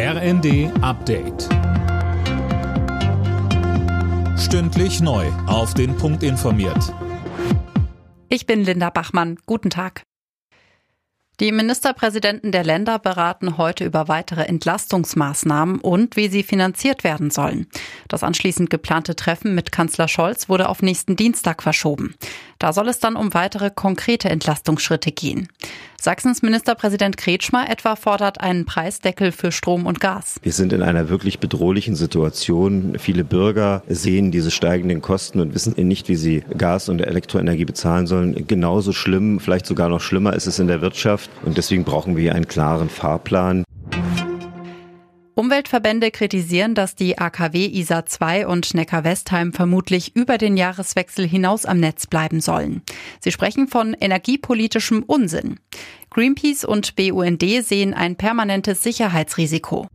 RND Update. Stündlich neu. Auf den Punkt informiert. Ich bin Linda Bachmann. Guten Tag. Die Ministerpräsidenten der Länder beraten heute über weitere Entlastungsmaßnahmen und wie sie finanziert werden sollen. Das anschließend geplante Treffen mit Kanzler Scholz wurde auf nächsten Dienstag verschoben. Da soll es dann um weitere konkrete Entlastungsschritte gehen. Sachsens Ministerpräsident Kretschmer etwa fordert einen Preisdeckel für Strom und Gas. Wir sind in einer wirklich bedrohlichen Situation. Viele Bürger sehen diese steigenden Kosten und wissen nicht, wie sie Gas und Elektroenergie bezahlen sollen. Genauso schlimm, vielleicht sogar noch schlimmer ist es in der Wirtschaft. Und deswegen brauchen wir einen klaren Fahrplan. Umweltverbände kritisieren, dass die AKW ISA 2 und Neckar-Westheim vermutlich über den Jahreswechsel hinaus am Netz bleiben sollen. Sie sprechen von energiepolitischem Unsinn. Greenpeace und BUND sehen ein permanentes Sicherheitsrisiko.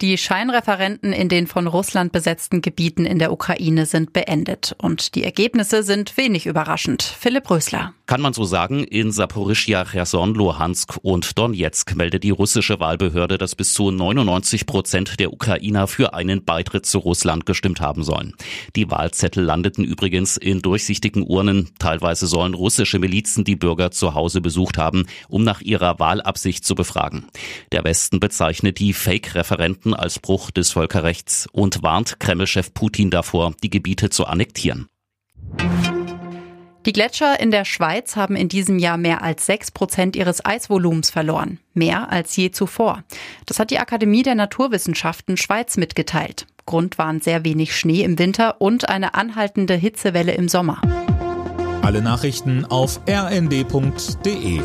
Die Scheinreferenten in den von Russland besetzten Gebieten in der Ukraine sind beendet und die Ergebnisse sind wenig überraschend. Philipp Rösler. Kann man so sagen, in Saporischia, Cherson, Luhansk und Donetsk meldet die russische Wahlbehörde, dass bis zu 99 Prozent der Ukrainer für einen Beitritt zu Russland gestimmt haben sollen. Die Wahlzettel landeten übrigens in durchsichtigen Urnen. Teilweise sollen russische Milizen die Bürger zu Hause besucht haben, um nach ihrer Wahlabsicht zu befragen. Der Westen bezeichnet die Fake-Referenten Konflikten als Bruch des Völkerrechts und warnt Kreml-Chef Putin davor, die Gebiete zu annektieren. Die Gletscher in der Schweiz haben in diesem Jahr mehr als sechs Prozent ihres Eisvolumens verloren. Mehr als je zuvor. Das hat die Akademie der Naturwissenschaften Schweiz mitgeteilt. Grund waren sehr wenig Schnee im Winter und eine anhaltende Hitzewelle im Sommer. Alle Nachrichten auf rnd.de